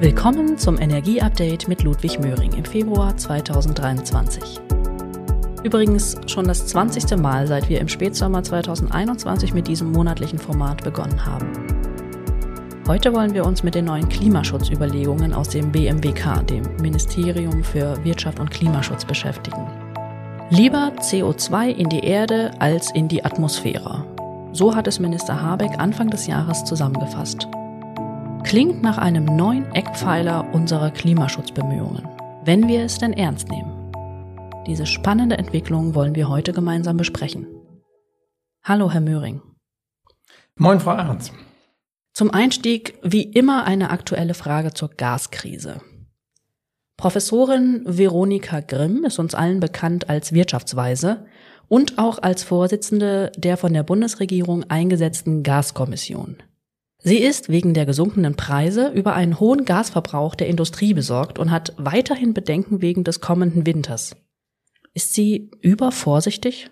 Willkommen zum Energieupdate mit Ludwig Möhring im Februar 2023. Übrigens schon das 20. Mal, seit wir im Spätsommer 2021 mit diesem monatlichen Format begonnen haben. Heute wollen wir uns mit den neuen Klimaschutzüberlegungen aus dem BMWK, dem Ministerium für Wirtschaft und Klimaschutz, beschäftigen. Lieber CO2 in die Erde als in die Atmosphäre. So hat es Minister Habeck Anfang des Jahres zusammengefasst. Klingt nach einem neuen Eckpfeiler unserer Klimaschutzbemühungen, wenn wir es denn ernst nehmen. Diese spannende Entwicklung wollen wir heute gemeinsam besprechen. Hallo, Herr Möhring. Moin, Frau Ernst. Zum Einstieg wie immer eine aktuelle Frage zur Gaskrise. Professorin Veronika Grimm ist uns allen bekannt als Wirtschaftsweise und auch als Vorsitzende der von der Bundesregierung eingesetzten Gaskommission. Sie ist wegen der gesunkenen Preise über einen hohen Gasverbrauch der Industrie besorgt und hat weiterhin Bedenken wegen des kommenden Winters. Ist sie übervorsichtig?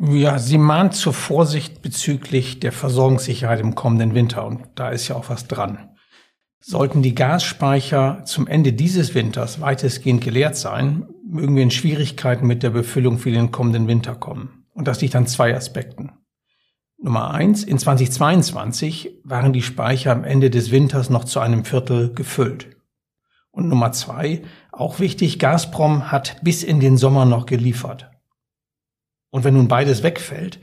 Ja, sie mahnt zur Vorsicht bezüglich der Versorgungssicherheit im kommenden Winter und da ist ja auch was dran. Sollten die Gasspeicher zum Ende dieses Winters weitestgehend geleert sein, mögen wir in Schwierigkeiten mit der Befüllung für den kommenden Winter kommen. Und das liegt an zwei Aspekten. Nummer eins, in 2022 waren die Speicher am Ende des Winters noch zu einem Viertel gefüllt. Und Nummer zwei, auch wichtig, Gazprom hat bis in den Sommer noch geliefert. Und wenn nun beides wegfällt,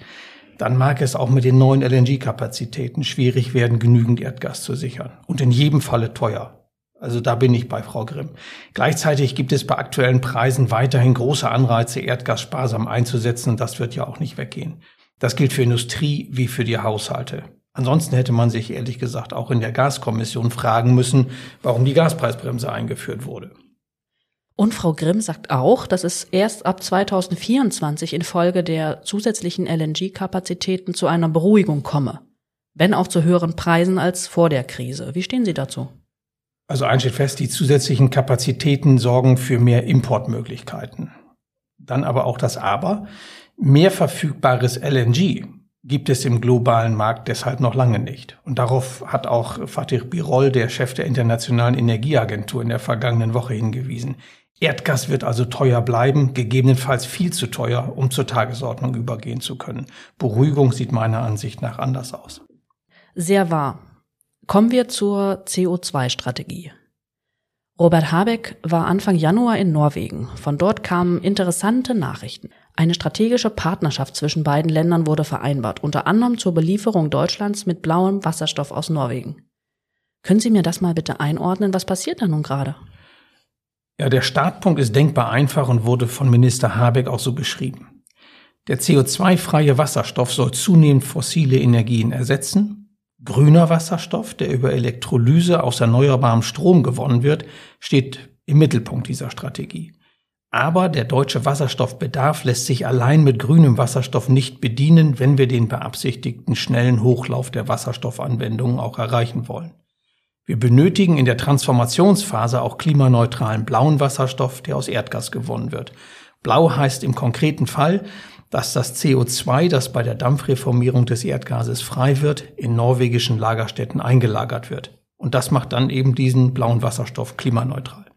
dann mag es auch mit den neuen LNG-Kapazitäten schwierig werden, genügend Erdgas zu sichern. Und in jedem Falle teuer. Also da bin ich bei Frau Grimm. Gleichzeitig gibt es bei aktuellen Preisen weiterhin große Anreize, Erdgas sparsam einzusetzen. Und das wird ja auch nicht weggehen. Das gilt für Industrie wie für die Haushalte. Ansonsten hätte man sich ehrlich gesagt auch in der Gaskommission fragen müssen, warum die Gaspreisbremse eingeführt wurde. Und Frau Grimm sagt auch, dass es erst ab 2024 infolge der zusätzlichen LNG-Kapazitäten zu einer Beruhigung komme, wenn auch zu höheren Preisen als vor der Krise. Wie stehen Sie dazu? Also eins steht fest, die zusätzlichen Kapazitäten sorgen für mehr Importmöglichkeiten. Dann aber auch das Aber. Mehr verfügbares LNG gibt es im globalen Markt deshalb noch lange nicht. Und darauf hat auch Fatih Birol, der Chef der Internationalen Energieagentur, in der vergangenen Woche hingewiesen. Erdgas wird also teuer bleiben, gegebenenfalls viel zu teuer, um zur Tagesordnung übergehen zu können. Beruhigung sieht meiner Ansicht nach anders aus. Sehr wahr. Kommen wir zur CO2-Strategie. Robert Habeck war Anfang Januar in Norwegen. Von dort kamen interessante Nachrichten. Eine strategische Partnerschaft zwischen beiden Ländern wurde vereinbart, unter anderem zur Belieferung Deutschlands mit blauem Wasserstoff aus Norwegen. Können Sie mir das mal bitte einordnen? Was passiert da nun gerade? Ja, der Startpunkt ist denkbar einfach und wurde von Minister Habeck auch so beschrieben. Der CO2-freie Wasserstoff soll zunehmend fossile Energien ersetzen. Grüner Wasserstoff, der über Elektrolyse aus erneuerbarem Strom gewonnen wird, steht im Mittelpunkt dieser Strategie. Aber der deutsche Wasserstoffbedarf lässt sich allein mit grünem Wasserstoff nicht bedienen, wenn wir den beabsichtigten schnellen Hochlauf der Wasserstoffanwendungen auch erreichen wollen. Wir benötigen in der Transformationsphase auch klimaneutralen blauen Wasserstoff, der aus Erdgas gewonnen wird. Blau heißt im konkreten Fall, dass das CO2, das bei der Dampfreformierung des Erdgases frei wird, in norwegischen Lagerstätten eingelagert wird. Und das macht dann eben diesen blauen Wasserstoff klimaneutral.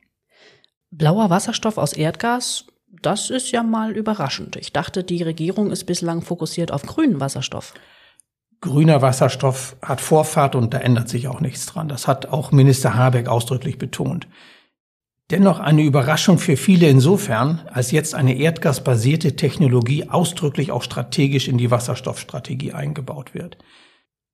Blauer Wasserstoff aus Erdgas, das ist ja mal überraschend. Ich dachte, die Regierung ist bislang fokussiert auf grünen Wasserstoff grüner Wasserstoff hat Vorfahrt und da ändert sich auch nichts dran. Das hat auch Minister Habeck ausdrücklich betont. Dennoch eine Überraschung für viele insofern, als jetzt eine erdgasbasierte Technologie ausdrücklich auch strategisch in die Wasserstoffstrategie eingebaut wird.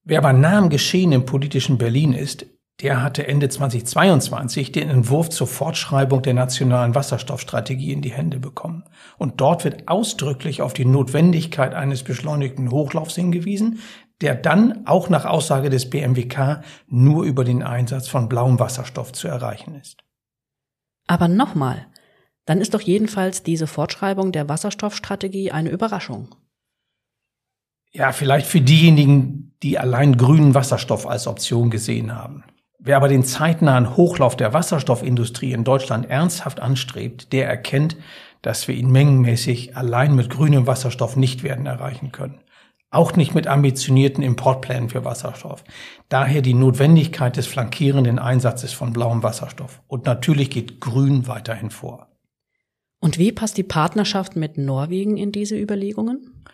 Wer aber nah am Geschehen im politischen Berlin ist, der hatte Ende 2022 den Entwurf zur Fortschreibung der nationalen Wasserstoffstrategie in die Hände bekommen. Und dort wird ausdrücklich auf die Notwendigkeit eines beschleunigten Hochlaufs hingewiesen, der dann auch nach Aussage des BMWK nur über den Einsatz von blauem Wasserstoff zu erreichen ist. Aber nochmal, dann ist doch jedenfalls diese Fortschreibung der Wasserstoffstrategie eine Überraschung. Ja, vielleicht für diejenigen, die allein grünen Wasserstoff als Option gesehen haben. Wer aber den zeitnahen Hochlauf der Wasserstoffindustrie in Deutschland ernsthaft anstrebt, der erkennt, dass wir ihn mengenmäßig allein mit grünem Wasserstoff nicht werden erreichen können. Auch nicht mit ambitionierten Importplänen für Wasserstoff. Daher die Notwendigkeit des flankierenden Einsatzes von blauem Wasserstoff. Und natürlich geht Grün weiterhin vor. Und wie passt die Partnerschaft mit Norwegen in diese Überlegungen?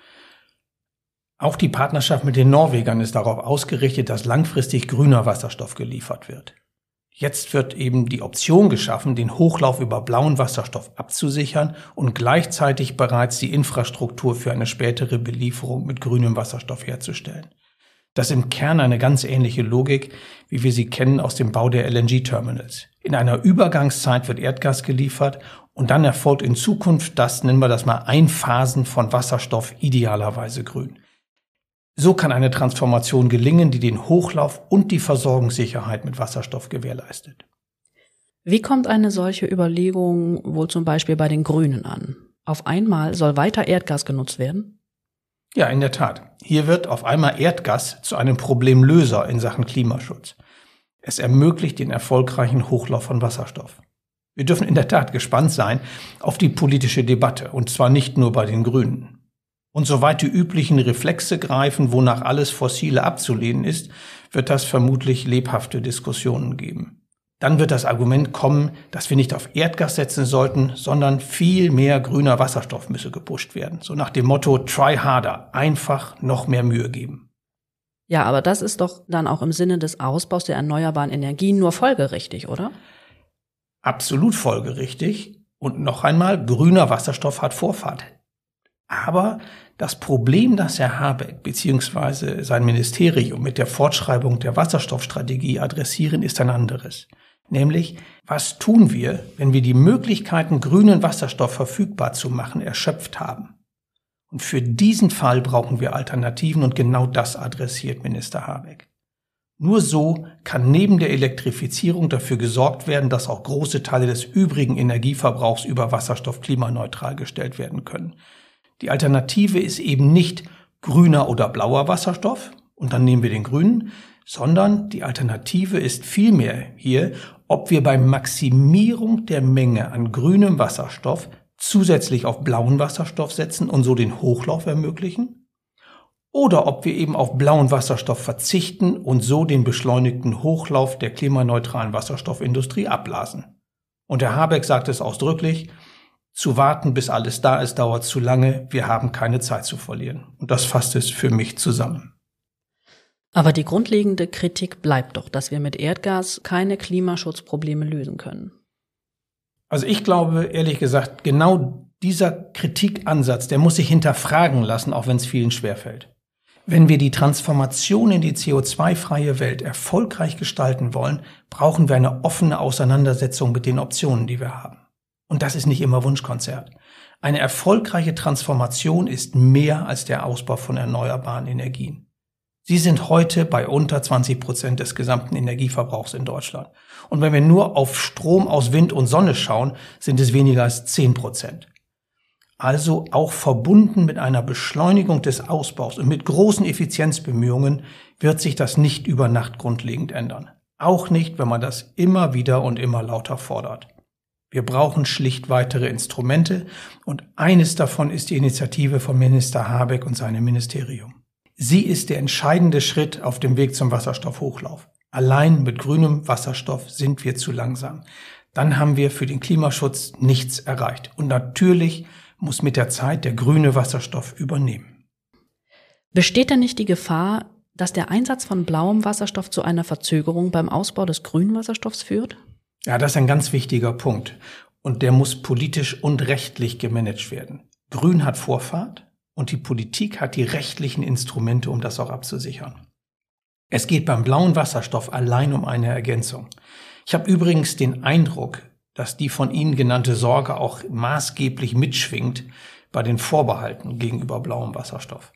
Auch die Partnerschaft mit den Norwegern ist darauf ausgerichtet, dass langfristig grüner Wasserstoff geliefert wird. Jetzt wird eben die Option geschaffen, den Hochlauf über blauen Wasserstoff abzusichern und gleichzeitig bereits die Infrastruktur für eine spätere Belieferung mit grünem Wasserstoff herzustellen. Das ist im Kern eine ganz ähnliche Logik, wie wir sie kennen aus dem Bau der LNG-Terminals. In einer Übergangszeit wird Erdgas geliefert und dann erfolgt in Zukunft das, nennen wir das mal, Einphasen von Wasserstoff idealerweise grün. So kann eine Transformation gelingen, die den Hochlauf und die Versorgungssicherheit mit Wasserstoff gewährleistet. Wie kommt eine solche Überlegung wohl zum Beispiel bei den Grünen an? Auf einmal soll weiter Erdgas genutzt werden? Ja, in der Tat. Hier wird auf einmal Erdgas zu einem Problemlöser in Sachen Klimaschutz. Es ermöglicht den erfolgreichen Hochlauf von Wasserstoff. Wir dürfen in der Tat gespannt sein auf die politische Debatte, und zwar nicht nur bei den Grünen. Und soweit die üblichen Reflexe greifen, wonach alles Fossile abzulehnen ist, wird das vermutlich lebhafte Diskussionen geben. Dann wird das Argument kommen, dass wir nicht auf Erdgas setzen sollten, sondern viel mehr grüner Wasserstoff müsse gepusht werden. So nach dem Motto Try harder, einfach noch mehr Mühe geben. Ja, aber das ist doch dann auch im Sinne des Ausbaus der erneuerbaren Energien nur folgerichtig, oder? Absolut folgerichtig. Und noch einmal, grüner Wasserstoff hat Vorfahrt. Aber das Problem, das Herr Habeck bzw. sein Ministerium mit der Fortschreibung der Wasserstoffstrategie adressieren, ist ein anderes. Nämlich, was tun wir, wenn wir die Möglichkeiten, grünen Wasserstoff verfügbar zu machen, erschöpft haben? Und für diesen Fall brauchen wir Alternativen und genau das adressiert Minister Habeck. Nur so kann neben der Elektrifizierung dafür gesorgt werden, dass auch große Teile des übrigen Energieverbrauchs über Wasserstoff klimaneutral gestellt werden können. Die Alternative ist eben nicht grüner oder blauer Wasserstoff und dann nehmen wir den grünen, sondern die Alternative ist vielmehr hier, ob wir bei Maximierung der Menge an grünem Wasserstoff zusätzlich auf blauen Wasserstoff setzen und so den Hochlauf ermöglichen, oder ob wir eben auf blauen Wasserstoff verzichten und so den beschleunigten Hochlauf der klimaneutralen Wasserstoffindustrie abblasen. Und Herr Habeck sagt es ausdrücklich, zu warten, bis alles da ist, dauert zu lange. Wir haben keine Zeit zu verlieren. Und das fasst es für mich zusammen. Aber die grundlegende Kritik bleibt doch, dass wir mit Erdgas keine Klimaschutzprobleme lösen können. Also ich glaube, ehrlich gesagt, genau dieser Kritikansatz, der muss sich hinterfragen lassen, auch wenn es vielen schwerfällt. Wenn wir die Transformation in die CO2-freie Welt erfolgreich gestalten wollen, brauchen wir eine offene Auseinandersetzung mit den Optionen, die wir haben. Und das ist nicht immer Wunschkonzert. Eine erfolgreiche Transformation ist mehr als der Ausbau von erneuerbaren Energien. Sie sind heute bei unter 20 Prozent des gesamten Energieverbrauchs in Deutschland. Und wenn wir nur auf Strom aus Wind und Sonne schauen, sind es weniger als 10 Prozent. Also auch verbunden mit einer Beschleunigung des Ausbaus und mit großen Effizienzbemühungen wird sich das nicht über Nacht grundlegend ändern. Auch nicht, wenn man das immer wieder und immer lauter fordert. Wir brauchen schlicht weitere Instrumente und eines davon ist die Initiative von Minister Habeck und seinem Ministerium. Sie ist der entscheidende Schritt auf dem Weg zum Wasserstoffhochlauf. Allein mit grünem Wasserstoff sind wir zu langsam. Dann haben wir für den Klimaschutz nichts erreicht. Und natürlich muss mit der Zeit der grüne Wasserstoff übernehmen. Besteht denn nicht die Gefahr, dass der Einsatz von blauem Wasserstoff zu einer Verzögerung beim Ausbau des grünen Wasserstoffs führt? Ja, das ist ein ganz wichtiger Punkt. Und der muss politisch und rechtlich gemanagt werden. Grün hat Vorfahrt und die Politik hat die rechtlichen Instrumente, um das auch abzusichern. Es geht beim blauen Wasserstoff allein um eine Ergänzung. Ich habe übrigens den Eindruck, dass die von Ihnen genannte Sorge auch maßgeblich mitschwingt bei den Vorbehalten gegenüber blauem Wasserstoff.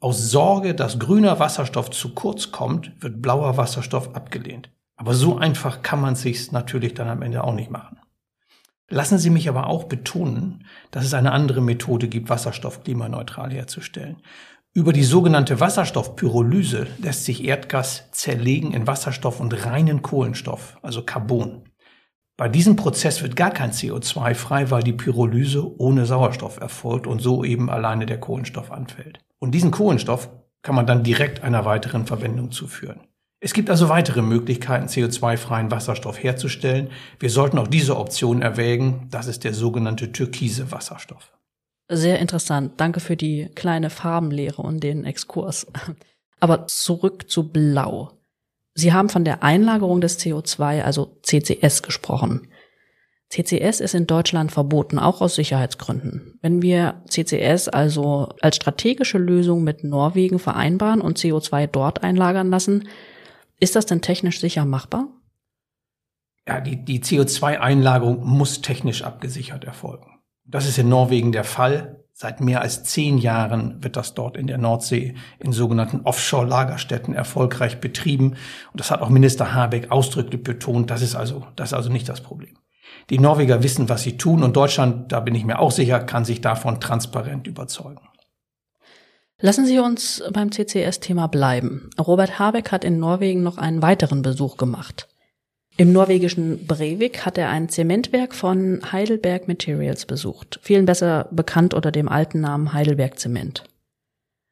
Aus Sorge, dass grüner Wasserstoff zu kurz kommt, wird blauer Wasserstoff abgelehnt. Aber so einfach kann man sich natürlich dann am Ende auch nicht machen. Lassen Sie mich aber auch betonen, dass es eine andere Methode gibt, Wasserstoff klimaneutral herzustellen. Über die sogenannte Wasserstoffpyrolyse lässt sich Erdgas zerlegen in Wasserstoff und reinen Kohlenstoff, also Carbon. Bei diesem Prozess wird gar kein CO2 frei, weil die Pyrolyse ohne Sauerstoff erfolgt und so eben alleine der Kohlenstoff anfällt. Und diesen Kohlenstoff kann man dann direkt einer weiteren Verwendung zuführen. Es gibt also weitere Möglichkeiten, CO2-freien Wasserstoff herzustellen. Wir sollten auch diese Option erwägen. Das ist der sogenannte türkise Wasserstoff. Sehr interessant. Danke für die kleine Farbenlehre und den Exkurs. Aber zurück zu Blau. Sie haben von der Einlagerung des CO2, also CCS, gesprochen. CCS ist in Deutschland verboten, auch aus Sicherheitsgründen. Wenn wir CCS also als strategische Lösung mit Norwegen vereinbaren und CO2 dort einlagern lassen, ist das denn technisch sicher machbar? Ja, die, die CO2-Einlagerung muss technisch abgesichert erfolgen. Das ist in Norwegen der Fall. Seit mehr als zehn Jahren wird das dort in der Nordsee in sogenannten Offshore-Lagerstätten erfolgreich betrieben. Und das hat auch Minister Habeck ausdrücklich betont. Das ist also, das ist also nicht das Problem. Die Norweger wissen, was sie tun und Deutschland, da bin ich mir auch sicher, kann sich davon transparent überzeugen. Lassen Sie uns beim CCS-Thema bleiben. Robert Habeck hat in Norwegen noch einen weiteren Besuch gemacht. Im norwegischen Brevik hat er ein Zementwerk von Heidelberg Materials besucht, vielen besser bekannt unter dem alten Namen Heidelberg Zement.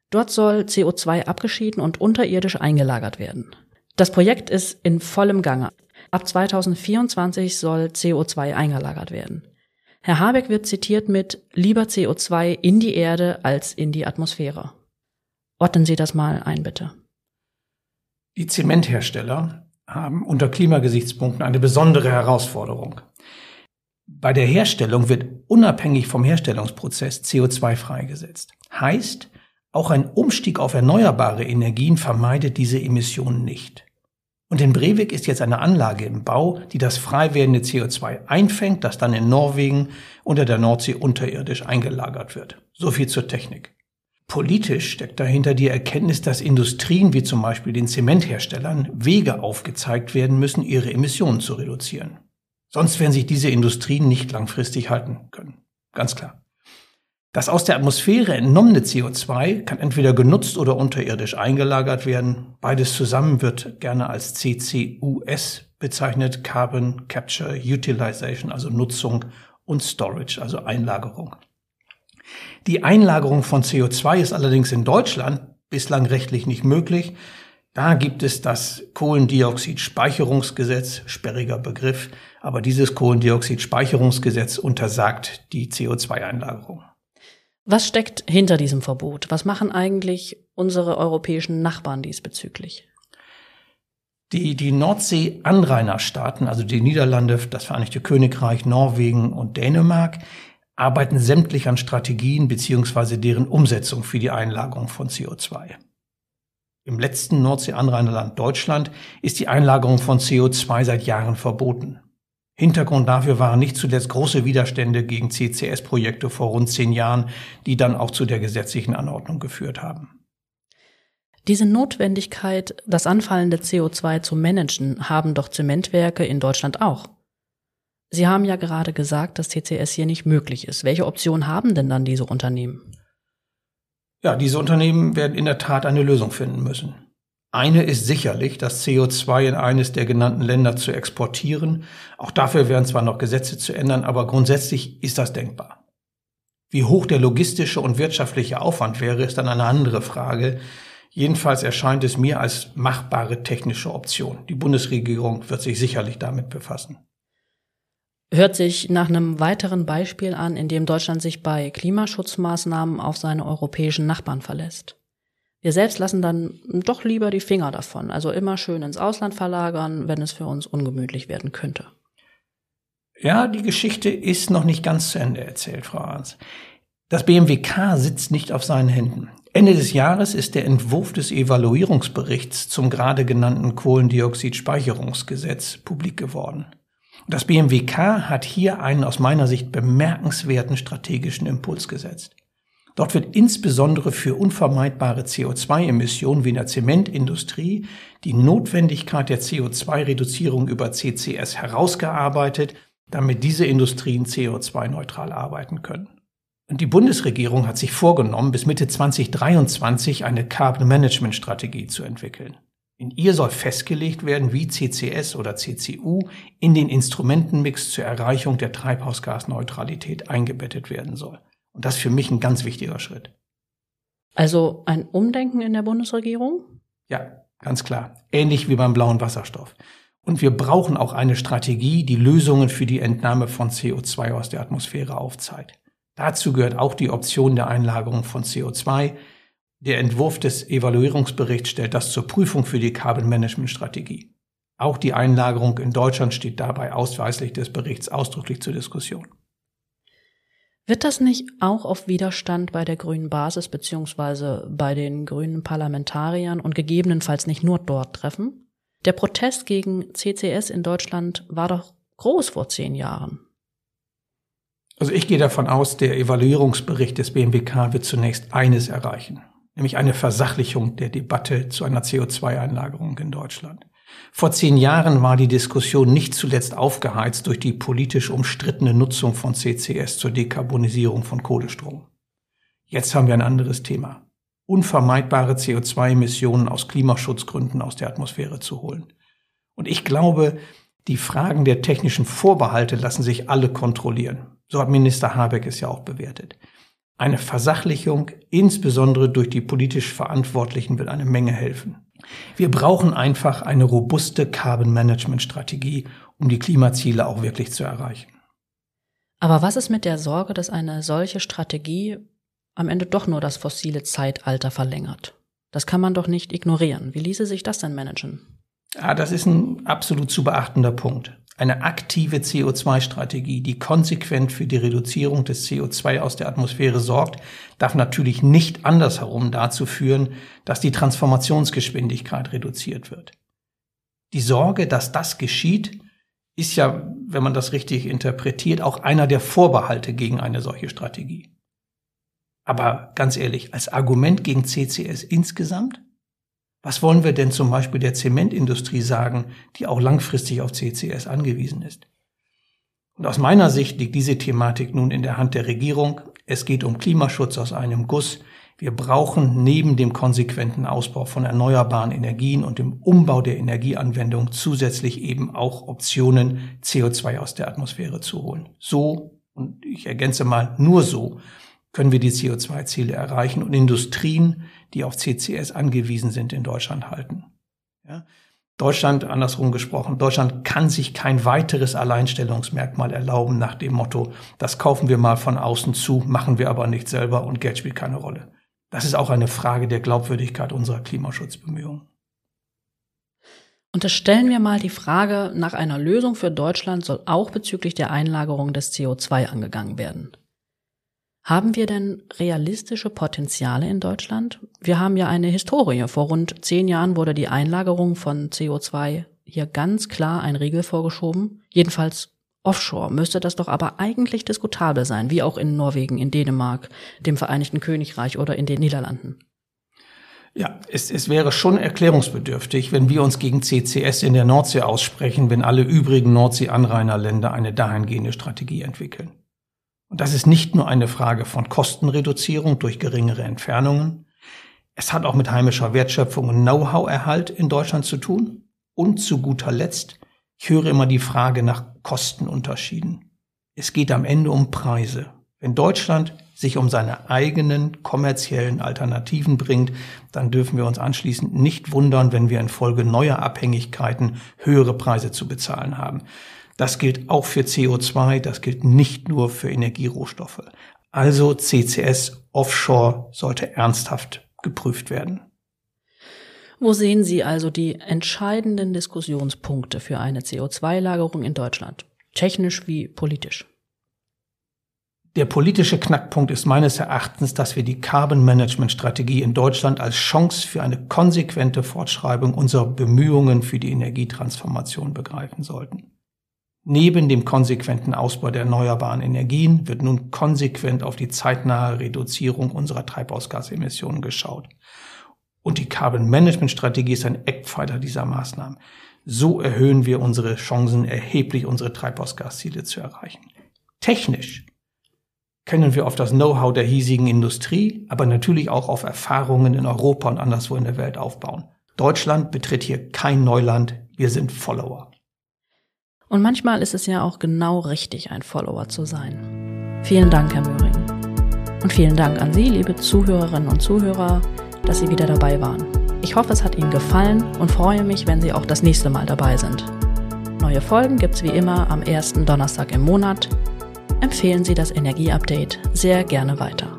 Dort soll CO2 abgeschieden und unterirdisch eingelagert werden. Das Projekt ist in vollem Gange. Ab 2024 soll CO2 eingelagert werden. Herr Habeck wird zitiert mit lieber CO2 in die Erde als in die Atmosphäre. Ordnen Sie das mal ein, bitte. Die Zementhersteller haben unter Klimagesichtspunkten eine besondere Herausforderung. Bei der Herstellung wird unabhängig vom Herstellungsprozess CO2 freigesetzt. Heißt, auch ein Umstieg auf erneuerbare Energien vermeidet diese Emissionen nicht. Und in Brevik ist jetzt eine Anlage im Bau, die das frei werdende CO2 einfängt, das dann in Norwegen unter der Nordsee unterirdisch eingelagert wird. So viel zur Technik. Politisch steckt dahinter die Erkenntnis, dass Industrien wie zum Beispiel den Zementherstellern Wege aufgezeigt werden müssen, ihre Emissionen zu reduzieren. Sonst werden sich diese Industrien nicht langfristig halten können. Ganz klar. Das aus der Atmosphäre entnommene CO2 kann entweder genutzt oder unterirdisch eingelagert werden. Beides zusammen wird gerne als CCUS bezeichnet, Carbon Capture Utilization, also Nutzung und Storage, also Einlagerung. Die Einlagerung von CO2 ist allerdings in Deutschland bislang rechtlich nicht möglich. Da gibt es das Kohlendioxidspeicherungsgesetz, sperriger Begriff, aber dieses Kohlendioxidspeicherungsgesetz untersagt die CO2-Einlagerung. Was steckt hinter diesem Verbot? Was machen eigentlich unsere europäischen Nachbarn diesbezüglich? Die, die Nordsee-Anrainerstaaten, also die Niederlande, das Vereinigte Königreich, Norwegen und Dänemark, arbeiten sämtlich an Strategien beziehungsweise deren Umsetzung für die Einlagerung von CO2. Im letzten Nordsee-Anrainerland Deutschland ist die Einlagerung von CO2 seit Jahren verboten. Hintergrund dafür waren nicht zuletzt große Widerstände gegen CCS-Projekte vor rund zehn Jahren, die dann auch zu der gesetzlichen Anordnung geführt haben. Diese Notwendigkeit, das anfallende CO2 zu managen, haben doch Zementwerke in Deutschland auch. Sie haben ja gerade gesagt, dass CCS hier nicht möglich ist. Welche Option haben denn dann diese Unternehmen? Ja, diese Unternehmen werden in der Tat eine Lösung finden müssen. Eine ist sicherlich, das CO2 in eines der genannten Länder zu exportieren. Auch dafür wären zwar noch Gesetze zu ändern, aber grundsätzlich ist das denkbar. Wie hoch der logistische und wirtschaftliche Aufwand wäre, ist dann eine andere Frage. Jedenfalls erscheint es mir als machbare technische Option. Die Bundesregierung wird sich sicherlich damit befassen. Hört sich nach einem weiteren Beispiel an, in dem Deutschland sich bei Klimaschutzmaßnahmen auf seine europäischen Nachbarn verlässt. Wir selbst lassen dann doch lieber die Finger davon, also immer schön ins Ausland verlagern, wenn es für uns ungemütlich werden könnte. Ja, die Geschichte ist noch nicht ganz zu Ende erzählt, Frau Arns. Das BMWK sitzt nicht auf seinen Händen. Ende des Jahres ist der Entwurf des Evaluierungsberichts zum gerade genannten Kohlendioxidspeicherungsgesetz publik geworden. Das BMWK hat hier einen aus meiner Sicht bemerkenswerten strategischen Impuls gesetzt. Dort wird insbesondere für unvermeidbare CO2-Emissionen wie in der Zementindustrie die Notwendigkeit der CO2-Reduzierung über CCS herausgearbeitet, damit diese Industrien CO2-neutral arbeiten können. Und die Bundesregierung hat sich vorgenommen, bis Mitte 2023 eine Carbon Management Strategie zu entwickeln. In ihr soll festgelegt werden, wie CCS oder CCU in den Instrumentenmix zur Erreichung der Treibhausgasneutralität eingebettet werden soll. Und das ist für mich ein ganz wichtiger Schritt. Also ein Umdenken in der Bundesregierung? Ja, ganz klar. Ähnlich wie beim blauen Wasserstoff. Und wir brauchen auch eine Strategie, die Lösungen für die Entnahme von CO2 aus der Atmosphäre aufzeigt. Dazu gehört auch die Option der Einlagerung von CO2. Der Entwurf des Evaluierungsberichts stellt das zur Prüfung für die Carbon Management Strategie. Auch die Einlagerung in Deutschland steht dabei ausweislich des Berichts ausdrücklich zur Diskussion. Wird das nicht auch auf Widerstand bei der grünen Basis beziehungsweise bei den grünen Parlamentariern und gegebenenfalls nicht nur dort treffen? Der Protest gegen CCS in Deutschland war doch groß vor zehn Jahren. Also ich gehe davon aus, der Evaluierungsbericht des BMWK wird zunächst eines erreichen, nämlich eine Versachlichung der Debatte zu einer CO2-Einlagerung in Deutschland. Vor zehn Jahren war die Diskussion nicht zuletzt aufgeheizt durch die politisch umstrittene Nutzung von CCS zur Dekarbonisierung von Kohlestrom. Jetzt haben wir ein anderes Thema. Unvermeidbare CO2-Emissionen aus Klimaschutzgründen aus der Atmosphäre zu holen. Und ich glaube, die Fragen der technischen Vorbehalte lassen sich alle kontrollieren. So hat Minister Habeck es ja auch bewertet. Eine Versachlichung, insbesondere durch die politisch Verantwortlichen, wird eine Menge helfen. Wir brauchen einfach eine robuste Carbon Management Strategie, um die Klimaziele auch wirklich zu erreichen. Aber was ist mit der Sorge, dass eine solche Strategie am Ende doch nur das fossile Zeitalter verlängert? Das kann man doch nicht ignorieren. Wie ließe sich das denn managen? Ja, das ist ein absolut zu beachtender Punkt. Eine aktive CO2-Strategie, die konsequent für die Reduzierung des CO2 aus der Atmosphäre sorgt, darf natürlich nicht andersherum dazu führen, dass die Transformationsgeschwindigkeit reduziert wird. Die Sorge, dass das geschieht, ist ja, wenn man das richtig interpretiert, auch einer der Vorbehalte gegen eine solche Strategie. Aber ganz ehrlich, als Argument gegen CCS insgesamt? Was wollen wir denn zum Beispiel der Zementindustrie sagen, die auch langfristig auf CCS angewiesen ist? Und aus meiner Sicht liegt diese Thematik nun in der Hand der Regierung. Es geht um Klimaschutz aus einem Guss. Wir brauchen neben dem konsequenten Ausbau von erneuerbaren Energien und dem Umbau der Energieanwendung zusätzlich eben auch Optionen, CO2 aus der Atmosphäre zu holen. So, und ich ergänze mal, nur so können wir die CO2-Ziele erreichen und Industrien, die auf CCS angewiesen sind, in Deutschland halten. Ja? Deutschland, andersrum gesprochen, Deutschland kann sich kein weiteres Alleinstellungsmerkmal erlauben nach dem Motto, das kaufen wir mal von außen zu, machen wir aber nicht selber und Geld spielt keine Rolle. Das ist auch eine Frage der Glaubwürdigkeit unserer Klimaschutzbemühungen. Unterstellen wir mal die Frage nach einer Lösung für Deutschland soll auch bezüglich der Einlagerung des CO2 angegangen werden. Haben wir denn realistische Potenziale in Deutschland? Wir haben ja eine Historie. Vor rund zehn Jahren wurde die Einlagerung von CO2 hier ganz klar ein Riegel vorgeschoben. Jedenfalls offshore müsste das doch aber eigentlich diskutabel sein, wie auch in Norwegen, in Dänemark, dem Vereinigten Königreich oder in den Niederlanden. Ja, es, es wäre schon erklärungsbedürftig, wenn wir uns gegen CCS in der Nordsee aussprechen, wenn alle übrigen Nordsee-Anrainerländer eine dahingehende Strategie entwickeln. Und das ist nicht nur eine Frage von Kostenreduzierung durch geringere Entfernungen. Es hat auch mit heimischer Wertschöpfung und Know-how-Erhalt in Deutschland zu tun. Und zu guter Letzt, ich höre immer die Frage nach Kostenunterschieden. Es geht am Ende um Preise. Wenn Deutschland sich um seine eigenen kommerziellen Alternativen bringt, dann dürfen wir uns anschließend nicht wundern, wenn wir infolge neuer Abhängigkeiten höhere Preise zu bezahlen haben. Das gilt auch für CO2, das gilt nicht nur für Energierohstoffe. Also CCS Offshore sollte ernsthaft geprüft werden. Wo sehen Sie also die entscheidenden Diskussionspunkte für eine CO2-Lagerung in Deutschland? Technisch wie politisch? Der politische Knackpunkt ist meines Erachtens, dass wir die Carbon Management Strategie in Deutschland als Chance für eine konsequente Fortschreibung unserer Bemühungen für die Energietransformation begreifen sollten. Neben dem konsequenten Ausbau der erneuerbaren Energien wird nun konsequent auf die zeitnahe Reduzierung unserer Treibhausgasemissionen geschaut. Und die Carbon Management Strategie ist ein Eckpfeiler dieser Maßnahmen. So erhöhen wir unsere Chancen erheblich, unsere Treibhausgasziele zu erreichen. Technisch können wir auf das Know-how der hiesigen Industrie, aber natürlich auch auf Erfahrungen in Europa und anderswo in der Welt aufbauen. Deutschland betritt hier kein Neuland, wir sind Follower. Und manchmal ist es ja auch genau richtig, ein Follower zu sein. Vielen Dank, Herr Möhring. Und vielen Dank an Sie, liebe Zuhörerinnen und Zuhörer, dass Sie wieder dabei waren. Ich hoffe, es hat Ihnen gefallen und freue mich, wenn Sie auch das nächste Mal dabei sind. Neue Folgen gibt es wie immer am ersten Donnerstag im Monat. Empfehlen Sie das Energieupdate sehr gerne weiter.